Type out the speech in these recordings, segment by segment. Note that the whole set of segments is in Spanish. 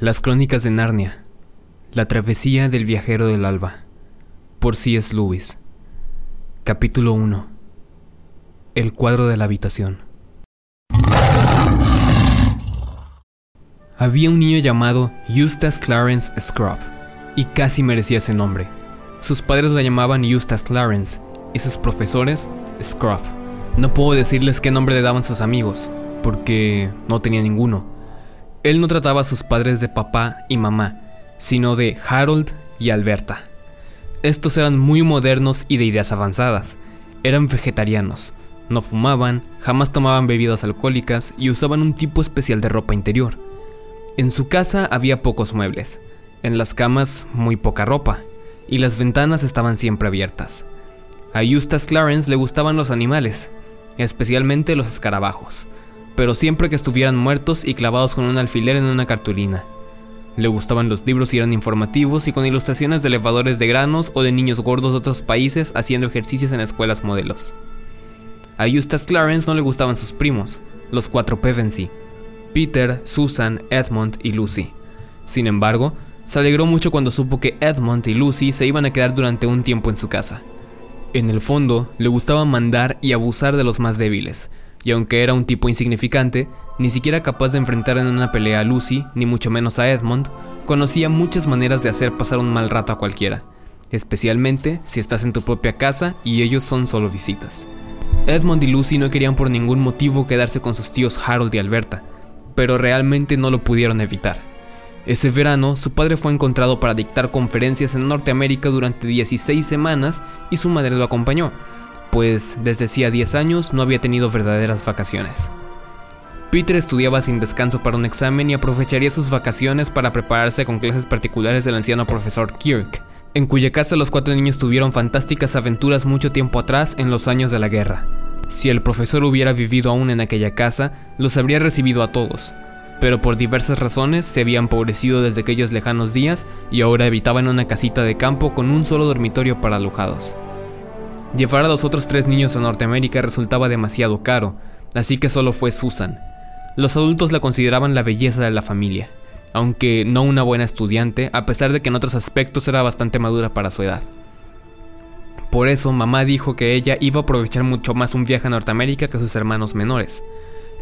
Las Crónicas de Narnia. La travesía del viajero del alba. Por C.S. Lewis. Capítulo 1. El cuadro de la habitación. Había un niño llamado Eustace Clarence Scrub, y casi merecía ese nombre. Sus padres lo llamaban Eustace Clarence, y sus profesores Scrub. No puedo decirles qué nombre le daban sus amigos, porque no tenía ninguno él no trataba a sus padres de papá y mamá, sino de Harold y Alberta. Estos eran muy modernos y de ideas avanzadas. Eran vegetarianos, no fumaban, jamás tomaban bebidas alcohólicas y usaban un tipo especial de ropa interior. En su casa había pocos muebles, en las camas muy poca ropa, y las ventanas estaban siempre abiertas. A Eustace Clarence le gustaban los animales, especialmente los escarabajos pero siempre que estuvieran muertos y clavados con un alfiler en una cartulina. Le gustaban los libros y eran informativos y con ilustraciones de elevadores de granos o de niños gordos de otros países haciendo ejercicios en escuelas modelos. A Eustace Clarence no le gustaban sus primos, los cuatro Pevensey, Peter, Susan, Edmund y Lucy. Sin embargo, se alegró mucho cuando supo que Edmund y Lucy se iban a quedar durante un tiempo en su casa. En el fondo, le gustaba mandar y abusar de los más débiles, y aunque era un tipo insignificante, ni siquiera capaz de enfrentar en una pelea a Lucy, ni mucho menos a Edmund, conocía muchas maneras de hacer pasar un mal rato a cualquiera, especialmente si estás en tu propia casa y ellos son solo visitas. Edmund y Lucy no querían por ningún motivo quedarse con sus tíos Harold y Alberta, pero realmente no lo pudieron evitar. Ese verano, su padre fue encontrado para dictar conferencias en Norteamérica durante 16 semanas y su madre lo acompañó pues desde hacía 10 años no había tenido verdaderas vacaciones. Peter estudiaba sin descanso para un examen y aprovecharía sus vacaciones para prepararse con clases particulares del anciano profesor Kirk, en cuya casa los cuatro niños tuvieron fantásticas aventuras mucho tiempo atrás en los años de la guerra. Si el profesor hubiera vivido aún en aquella casa, los habría recibido a todos, pero por diversas razones se había empobrecido desde aquellos lejanos días y ahora habitaban una casita de campo con un solo dormitorio para alojados. Llevar a los otros tres niños a Norteamérica resultaba demasiado caro, así que solo fue Susan. Los adultos la consideraban la belleza de la familia, aunque no una buena estudiante, a pesar de que en otros aspectos era bastante madura para su edad. Por eso, mamá dijo que ella iba a aprovechar mucho más un viaje a Norteamérica que sus hermanos menores.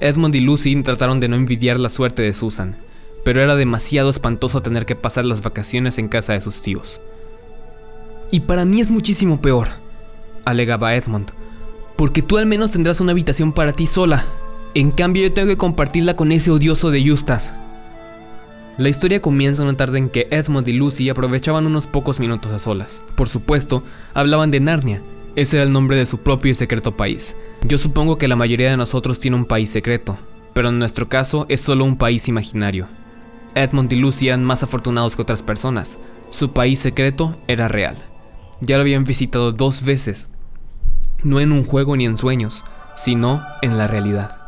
Edmund y Lucy trataron de no envidiar la suerte de Susan, pero era demasiado espantoso tener que pasar las vacaciones en casa de sus tíos. Y para mí es muchísimo peor, alegaba Edmund, porque tú al menos tendrás una habitación para ti sola. En cambio yo tengo que compartirla con ese odioso de Eustace. La historia comienza una tarde en que Edmund y Lucy aprovechaban unos pocos minutos a solas. Por supuesto, hablaban de Narnia. Ese era el nombre de su propio y secreto país. Yo supongo que la mayoría de nosotros tiene un país secreto, pero en nuestro caso es solo un país imaginario. Edmund y Lucy eran más afortunados que otras personas. Su país secreto era real. Ya lo habían visitado dos veces no en un juego ni en sueños, sino en la realidad.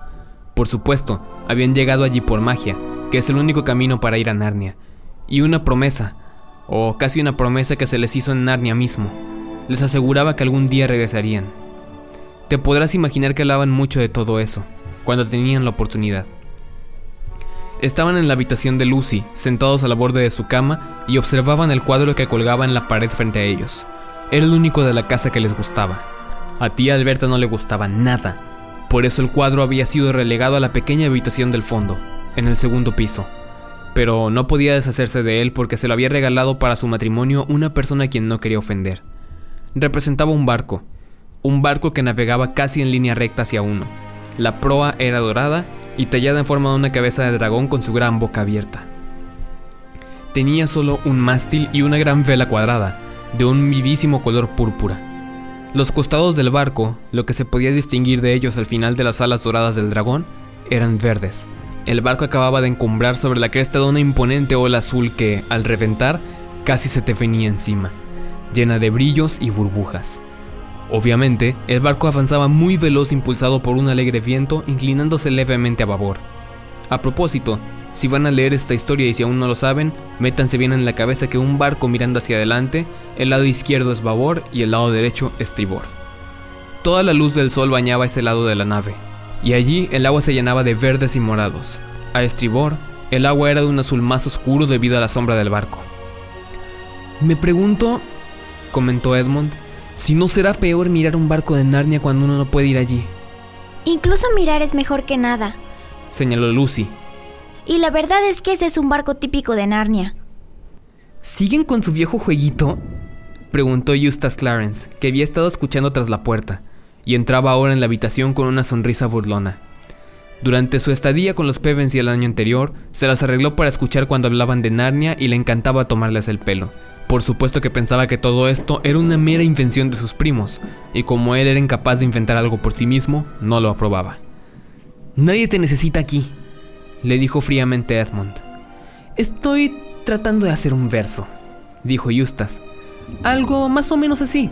Por supuesto, habían llegado allí por magia, que es el único camino para ir a Narnia, y una promesa, o casi una promesa que se les hizo en Narnia mismo, les aseguraba que algún día regresarían. Te podrás imaginar que hablaban mucho de todo eso, cuando tenían la oportunidad. Estaban en la habitación de Lucy, sentados a la borde de su cama, y observaban el cuadro que colgaba en la pared frente a ellos. Era el único de la casa que les gustaba. A tía Alberta no le gustaba nada, por eso el cuadro había sido relegado a la pequeña habitación del fondo, en el segundo piso. Pero no podía deshacerse de él porque se lo había regalado para su matrimonio una persona a quien no quería ofender. Representaba un barco, un barco que navegaba casi en línea recta hacia uno. La proa era dorada y tallada en forma de una cabeza de dragón con su gran boca abierta. Tenía solo un mástil y una gran vela cuadrada, de un vivísimo color púrpura. Los costados del barco, lo que se podía distinguir de ellos al final de las alas doradas del dragón, eran verdes. El barco acababa de encumbrar sobre la cresta de una imponente ola azul que, al reventar, casi se te venía encima, llena de brillos y burbujas. Obviamente, el barco avanzaba muy veloz impulsado por un alegre viento, inclinándose levemente a babor. A propósito, si van a leer esta historia y si aún no lo saben, métanse bien en la cabeza que un barco mirando hacia adelante, el lado izquierdo es babor y el lado derecho estribor. Toda la luz del sol bañaba ese lado de la nave, y allí el agua se llenaba de verdes y morados. A estribor, El agua era de un azul más oscuro debido a la sombra del barco. Me pregunto, comentó Edmund, si no será peor mirar un barco de Narnia cuando uno no puede ir allí. Incluso mirar es mejor que nada, señaló Lucy. Y la verdad es que ese es un barco típico de Narnia. ¿Siguen con su viejo jueguito? Preguntó Eustace Clarence, que había estado escuchando tras la puerta, y entraba ahora en la habitación con una sonrisa burlona. Durante su estadía con los Pevensey el año anterior, se las arregló para escuchar cuando hablaban de Narnia y le encantaba tomarles el pelo. Por supuesto que pensaba que todo esto era una mera invención de sus primos, y como él era incapaz de inventar algo por sí mismo, no lo aprobaba. Nadie te necesita aquí, le dijo fríamente Edmund. Estoy tratando de hacer un verso, dijo Eustace. Algo más o menos así.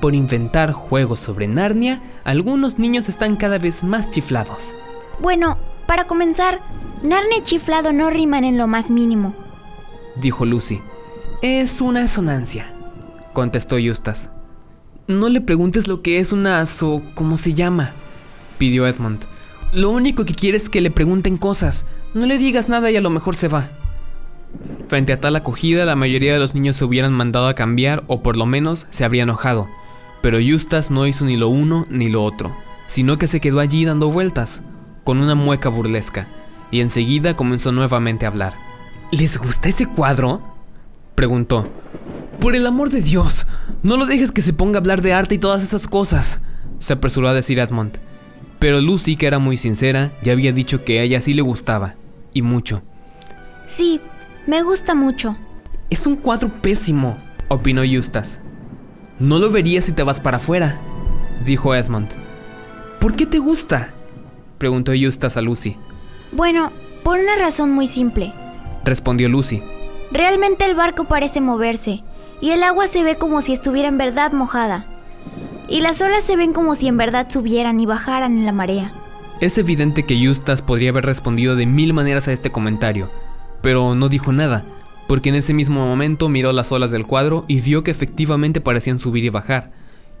Por inventar juegos sobre Narnia, algunos niños están cada vez más chiflados. Bueno, para comenzar, Narnia y chiflado no riman en lo más mínimo, dijo Lucy. Es una asonancia, contestó Eustace. No le preguntes lo que es una aso... cómo se llama, pidió Edmund. Lo único que quiere es que le pregunten cosas. No le digas nada y a lo mejor se va. Frente a tal acogida, la mayoría de los niños se hubieran mandado a cambiar o por lo menos se habría enojado. Pero Eustace no hizo ni lo uno ni lo otro, sino que se quedó allí dando vueltas, con una mueca burlesca, y enseguida comenzó nuevamente a hablar. ¿Les gusta ese cuadro? Preguntó. Por el amor de Dios, no lo dejes que se ponga a hablar de arte y todas esas cosas, se apresuró a decir Edmund. Pero Lucy, que era muy sincera, ya había dicho que a ella sí le gustaba, y mucho. Sí, me gusta mucho. Es un cuadro pésimo, opinó Eustace. No lo verías si te vas para afuera, dijo Edmund. ¿Por qué te gusta? preguntó Eustace a Lucy. Bueno, por una razón muy simple, respondió Lucy. Realmente el barco parece moverse, y el agua se ve como si estuviera en verdad mojada. Y las olas se ven como si en verdad subieran y bajaran en la marea. Es evidente que Eustace podría haber respondido de mil maneras a este comentario, pero no dijo nada, porque en ese mismo momento miró las olas del cuadro y vio que efectivamente parecían subir y bajar.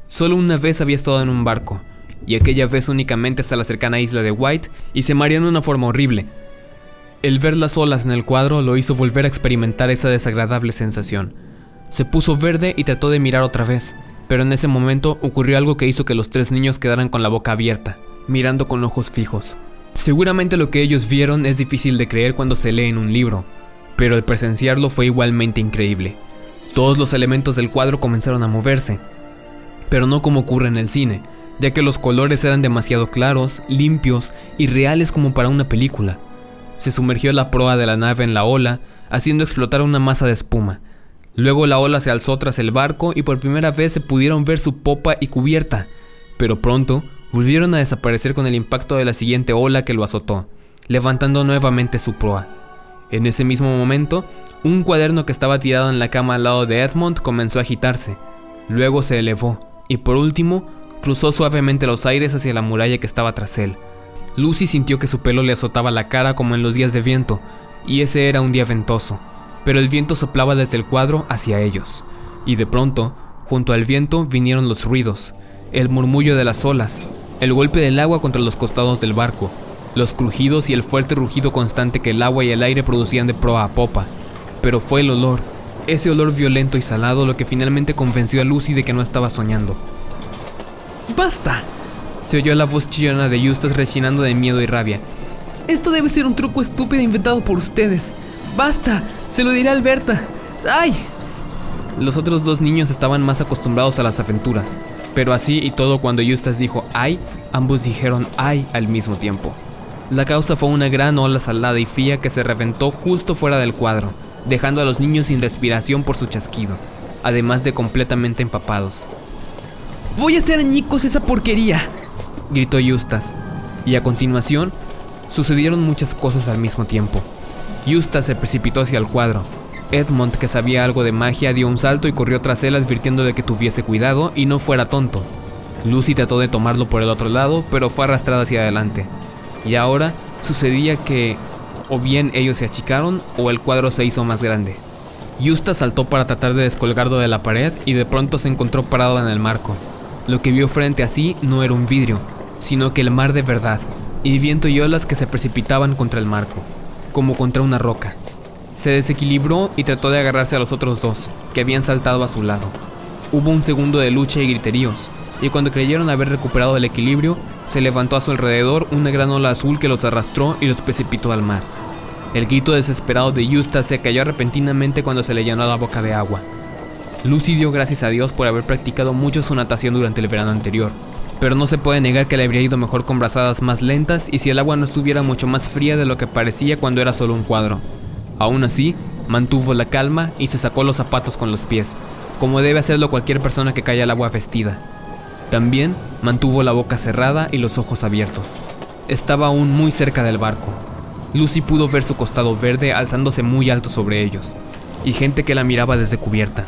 Solo una vez había estado en un barco, y aquella vez únicamente hasta la cercana isla de White, y se mareó de una forma horrible, el ver las olas en el cuadro lo hizo volver a experimentar esa desagradable sensación. Se puso verde y trató de mirar otra vez, pero en ese momento ocurrió algo que hizo que los tres niños quedaran con la boca abierta, mirando con ojos fijos. Seguramente lo que ellos vieron es difícil de creer cuando se lee en un libro, pero el presenciarlo fue igualmente increíble. Todos los elementos del cuadro comenzaron a moverse, pero no como ocurre en el cine, ya que los colores eran demasiado claros, limpios y reales como para una película se sumergió la proa de la nave en la ola, haciendo explotar una masa de espuma. Luego la ola se alzó tras el barco y por primera vez se pudieron ver su popa y cubierta, pero pronto volvieron a desaparecer con el impacto de la siguiente ola que lo azotó, levantando nuevamente su proa. En ese mismo momento, un cuaderno que estaba tirado en la cama al lado de Edmond comenzó a agitarse, luego se elevó y por último cruzó suavemente los aires hacia la muralla que estaba tras él. Lucy sintió que su pelo le azotaba la cara como en los días de viento, y ese era un día ventoso, pero el viento soplaba desde el cuadro hacia ellos, y de pronto, junto al viento vinieron los ruidos, el murmullo de las olas, el golpe del agua contra los costados del barco, los crujidos y el fuerte rugido constante que el agua y el aire producían de proa a popa. Pero fue el olor, ese olor violento y salado lo que finalmente convenció a Lucy de que no estaba soñando. ¡Basta! Se oyó la voz chillona de Eustace rechinando de miedo y rabia. Esto debe ser un truco estúpido inventado por ustedes. ¡Basta! Se lo diré a Alberta. ¡Ay! Los otros dos niños estaban más acostumbrados a las aventuras, pero así y todo cuando Eustace dijo ay, ambos dijeron ay al mismo tiempo. La causa fue una gran ola salada y fría que se reventó justo fuera del cuadro, dejando a los niños sin respiración por su chasquido, además de completamente empapados. Voy a hacer añicos esa porquería, gritó Eustace, y a continuación sucedieron muchas cosas al mismo tiempo. Eustace se precipitó hacia el cuadro. Edmund, que sabía algo de magia, dio un salto y corrió tras él advirtiéndole que tuviese cuidado y no fuera tonto. Lucy trató de tomarlo por el otro lado, pero fue arrastrada hacia adelante. Y ahora sucedía que o bien ellos se achicaron o el cuadro se hizo más grande. Eustace saltó para tratar de descolgarlo de la pared y de pronto se encontró parado en el marco. Lo que vio frente a sí no era un vidrio, sino que el mar de verdad, y viento y olas que se precipitaban contra el marco. Como contra una roca. Se desequilibró y trató de agarrarse a los otros dos, que habían saltado a su lado. Hubo un segundo de lucha y griteríos, y cuando creyeron haber recuperado el equilibrio, se levantó a su alrededor una gran ola azul que los arrastró y los precipitó al mar. El grito desesperado de Eustace se cayó repentinamente cuando se le llenó la boca de agua. Lucy dio gracias a Dios por haber practicado mucho su natación durante el verano anterior, pero no se puede negar que le habría ido mejor con brazadas más lentas y si el agua no estuviera mucho más fría de lo que parecía cuando era solo un cuadro. Aún así, mantuvo la calma y se sacó los zapatos con los pies, como debe hacerlo cualquier persona que cae al agua vestida. También mantuvo la boca cerrada y los ojos abiertos. Estaba aún muy cerca del barco. Lucy pudo ver su costado verde alzándose muy alto sobre ellos, y gente que la miraba desde cubierta.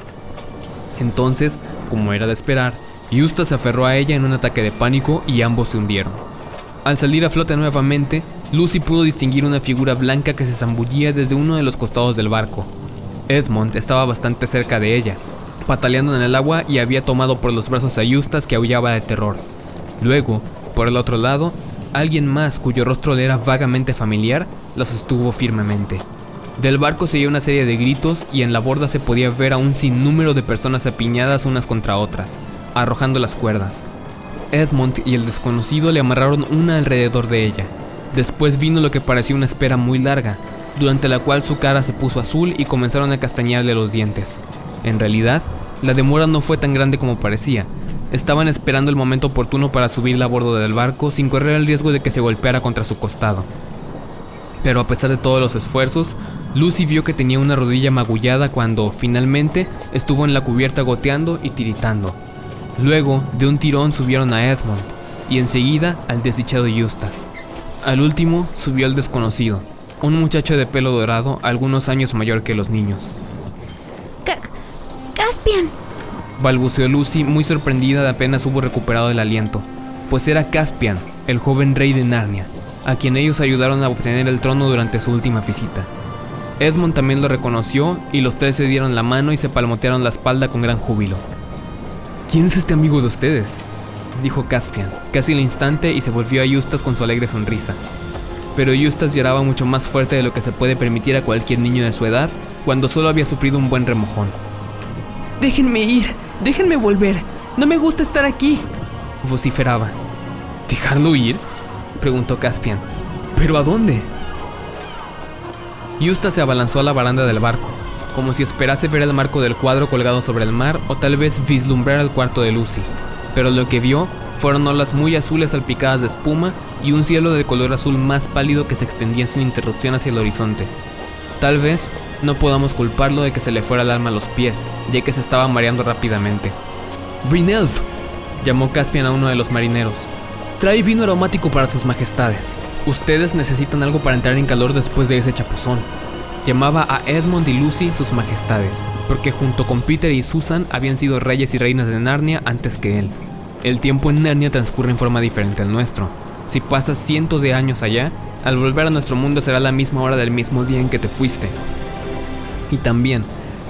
Entonces, como era de esperar, Eustace se aferró a ella en un ataque de pánico y ambos se hundieron. Al salir a flote nuevamente, Lucy pudo distinguir una figura blanca que se zambullía desde uno de los costados del barco. Edmond estaba bastante cerca de ella, pataleando en el agua y había tomado por los brazos a Eustace que aullaba de terror. Luego, por el otro lado, alguien más cuyo rostro le era vagamente familiar la sostuvo firmemente. Del barco se oía una serie de gritos y en la borda se podía ver a un sinnúmero de personas apiñadas unas contra otras, arrojando las cuerdas. Edmond y el desconocido le amarraron una alrededor de ella. Después vino lo que parecía una espera muy larga, durante la cual su cara se puso azul y comenzaron a castañarle los dientes. En realidad, la demora no fue tan grande como parecía. Estaban esperando el momento oportuno para subirla a bordo del barco sin correr el riesgo de que se golpeara contra su costado. Pero a pesar de todos los esfuerzos, Lucy vio que tenía una rodilla magullada cuando, finalmente, estuvo en la cubierta goteando y tiritando. Luego, de un tirón subieron a Edmund, y enseguida al desdichado Eustace. Al último subió el desconocido, un muchacho de pelo dorado algunos años mayor que los niños. ¡Caspian! balbuceó Lucy muy sorprendida de apenas hubo recuperado el aliento, pues era Caspian, el joven rey de Narnia, a quien ellos ayudaron a obtener el trono durante su última visita. Edmund también lo reconoció y los tres se dieron la mano y se palmotearon la espalda con gran júbilo. ¿Quién es este amigo de ustedes? dijo Caspian, casi al instante y se volvió a Eustace con su alegre sonrisa. Pero Eustace lloraba mucho más fuerte de lo que se puede permitir a cualquier niño de su edad cuando solo había sufrido un buen remojón. Déjenme ir, déjenme volver, no me gusta estar aquí, vociferaba. ¿Dejarlo ir? Preguntó Caspian. ¿Pero a dónde? Eustace se abalanzó a la baranda del barco, como si esperase ver el marco del cuadro colgado sobre el mar o tal vez vislumbrar el cuarto de Lucy. Pero lo que vio fueron olas muy azules salpicadas de espuma y un cielo de color azul más pálido que se extendía sin interrupción hacia el horizonte. Tal vez no podamos culparlo de que se le fuera el alma a los pies, ya que se estaba mareando rápidamente. Brynelf, llamó Caspian a uno de los marineros. Trae vino aromático para sus majestades. Ustedes necesitan algo para entrar en calor después de ese chapuzón. Llamaba a Edmund y Lucy sus majestades, porque junto con Peter y Susan habían sido reyes y reinas de Narnia antes que él. El tiempo en Narnia transcurre en forma diferente al nuestro. Si pasas cientos de años allá, al volver a nuestro mundo será la misma hora del mismo día en que te fuiste. Y también,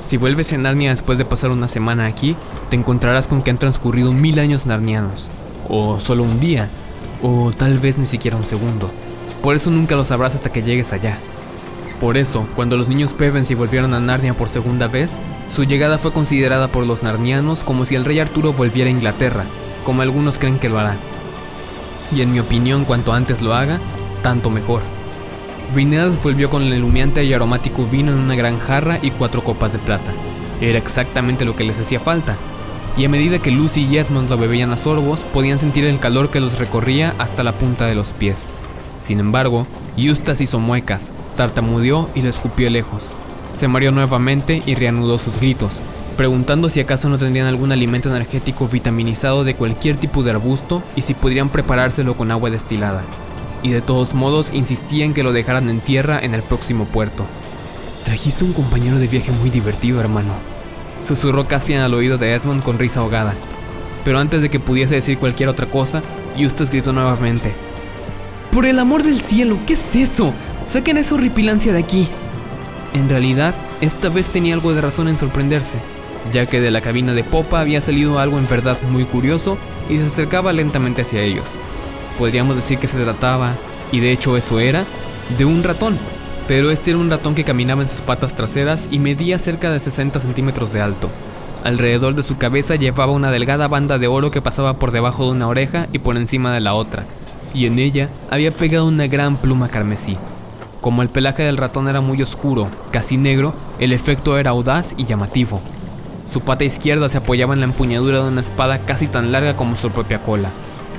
si vuelves a Narnia después de pasar una semana aquí, te encontrarás con que han transcurrido mil años narnianos, o solo un día, o tal vez ni siquiera un segundo. Por eso nunca lo sabrás hasta que llegues allá. Por eso, cuando los niños Pevensey volvieron a Narnia por segunda vez, su llegada fue considerada por los narnianos como si el rey Arturo volviera a Inglaterra, como algunos creen que lo hará. Y en mi opinión, cuanto antes lo haga, tanto mejor. Brynell volvió con el iluminante y aromático vino en una gran jarra y cuatro copas de plata. Era exactamente lo que les hacía falta. Y a medida que Lucy y Edmund lo bebían a sorbos, podían sentir el calor que los recorría hasta la punta de los pies. Sin embargo, Eustace hizo muecas, tartamudeó y lo escupió lejos. Se mareó nuevamente y reanudó sus gritos, preguntando si acaso no tendrían algún alimento energético vitaminizado de cualquier tipo de arbusto y si podrían preparárselo con agua destilada. Y de todos modos insistía en que lo dejaran en tierra en el próximo puerto. Trajiste un compañero de viaje muy divertido, hermano. Susurró Caspian al oído de Edmund con risa ahogada. Pero antes de que pudiese decir cualquier otra cosa, Eustace gritó nuevamente. Por el amor del cielo, ¿qué es eso? Saquen esa horripilancia de aquí. En realidad, esta vez tenía algo de razón en sorprenderse, ya que de la cabina de popa había salido algo en verdad muy curioso y se acercaba lentamente hacia ellos. Podríamos decir que se trataba, y de hecho eso era, de un ratón, pero este era un ratón que caminaba en sus patas traseras y medía cerca de 60 centímetros de alto. Alrededor de su cabeza llevaba una delgada banda de oro que pasaba por debajo de una oreja y por encima de la otra, y en ella había pegado una gran pluma carmesí. Como el pelaje del ratón era muy oscuro, casi negro, el efecto era audaz y llamativo. Su pata izquierda se apoyaba en la empuñadura de una espada casi tan larga como su propia cola.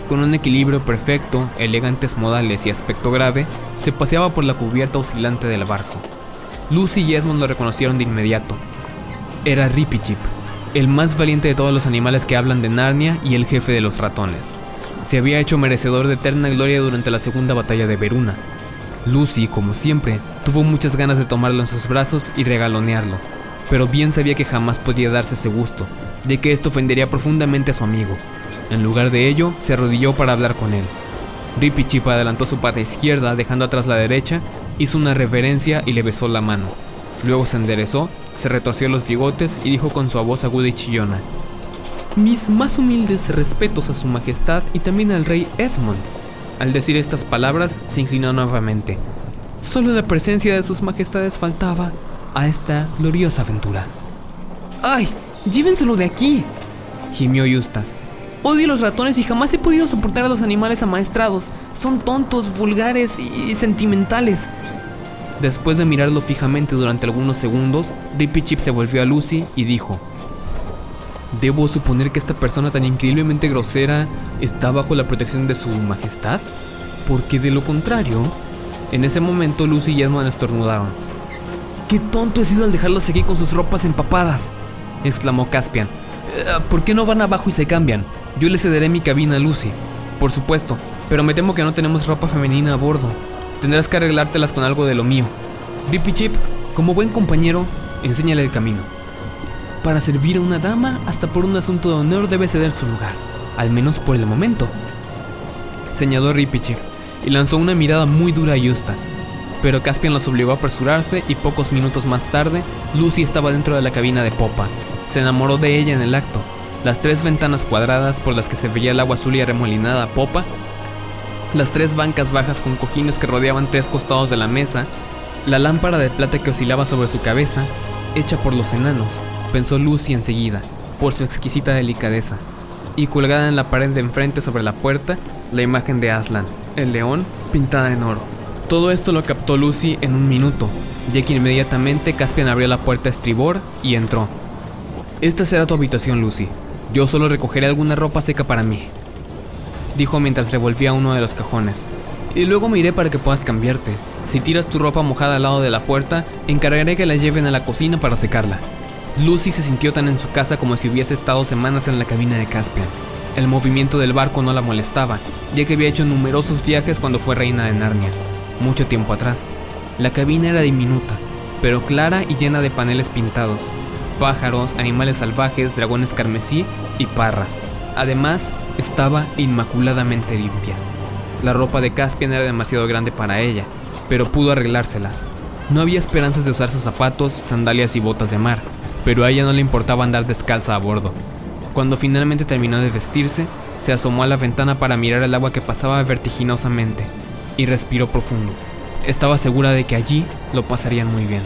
Con un equilibrio perfecto, elegantes modales y aspecto grave, se paseaba por la cubierta oscilante del barco. Lucy y Edmund lo reconocieron de inmediato. Era Rippy el más valiente de todos los animales que hablan de Narnia y el jefe de los ratones. Se había hecho merecedor de eterna gloria durante la segunda batalla de Veruna. Lucy, como siempre, tuvo muchas ganas de tomarlo en sus brazos y regalonearlo, pero bien sabía que jamás podía darse ese gusto, de que esto ofendería profundamente a su amigo. En lugar de ello, se arrodilló para hablar con él. Rippy Chip adelantó su pata izquierda, dejando atrás la derecha, hizo una reverencia y le besó la mano. Luego se enderezó, se retorció los bigotes y dijo con su voz aguda y chillona: Mis más humildes respetos a su majestad y también al rey Edmund. Al decir estas palabras, se inclinó nuevamente. Solo la presencia de sus majestades faltaba a esta gloriosa aventura. ¡Ay! ¡Llévenselo de aquí! gimió Eustace. Odio los ratones y jamás he podido soportar a los animales amaestrados. Son tontos, vulgares y sentimentales. Después de mirarlo fijamente durante algunos segundos, Rippy Chip se volvió a Lucy y dijo: ¿Debo suponer que esta persona tan increíblemente grosera está bajo la protección de su majestad? Porque de lo contrario, en ese momento Lucy y Edmund estornudaron. ¡Qué tonto he sido al dejarlos aquí con sus ropas empapadas! exclamó Caspian. Eh, ¿Por qué no van abajo y se cambian? Yo le cederé mi cabina a Lucy. Por supuesto, pero me temo que no tenemos ropa femenina a bordo. Tendrás que arreglártelas con algo de lo mío. Dippy Chip, como buen compañero, enséñale el camino. Para servir a una dama, hasta por un asunto de honor debe ceder su lugar, al menos por el momento. Señaló Chip y lanzó una mirada muy dura a Eustace. Pero Caspian los obligó a apresurarse y pocos minutos más tarde, Lucy estaba dentro de la cabina de popa. Se enamoró de ella en el acto las tres ventanas cuadradas por las que se veía el agua azul y arremolinada a popa, las tres bancas bajas con cojines que rodeaban tres costados de la mesa, la lámpara de plata que oscilaba sobre su cabeza, hecha por los enanos, pensó Lucy enseguida, por su exquisita delicadeza, y colgada en la pared de enfrente sobre la puerta, la imagen de Aslan, el león, pintada en oro. Todo esto lo captó Lucy en un minuto, ya que inmediatamente Caspian abrió la puerta a estribor y entró. Esta será tu habitación, Lucy, yo solo recogeré alguna ropa seca para mí, dijo mientras revolvía uno de los cajones. Y luego me iré para que puedas cambiarte. Si tiras tu ropa mojada al lado de la puerta, encargaré que la lleven a la cocina para secarla. Lucy se sintió tan en su casa como si hubiese estado semanas en la cabina de Caspian. El movimiento del barco no la molestaba, ya que había hecho numerosos viajes cuando fue reina de Narnia, mucho tiempo atrás. La cabina era diminuta, pero clara y llena de paneles pintados, pájaros, animales salvajes, dragones carmesí y parras. Además, estaba inmaculadamente limpia. La ropa de Caspian era demasiado grande para ella, pero pudo arreglárselas. No había esperanzas de usar sus zapatos, sandalias y botas de mar, pero a ella no le importaba andar descalza a bordo. Cuando finalmente terminó de vestirse, se asomó a la ventana para mirar el agua que pasaba vertiginosamente y respiró profundo. Estaba segura de que allí lo pasarían muy bien.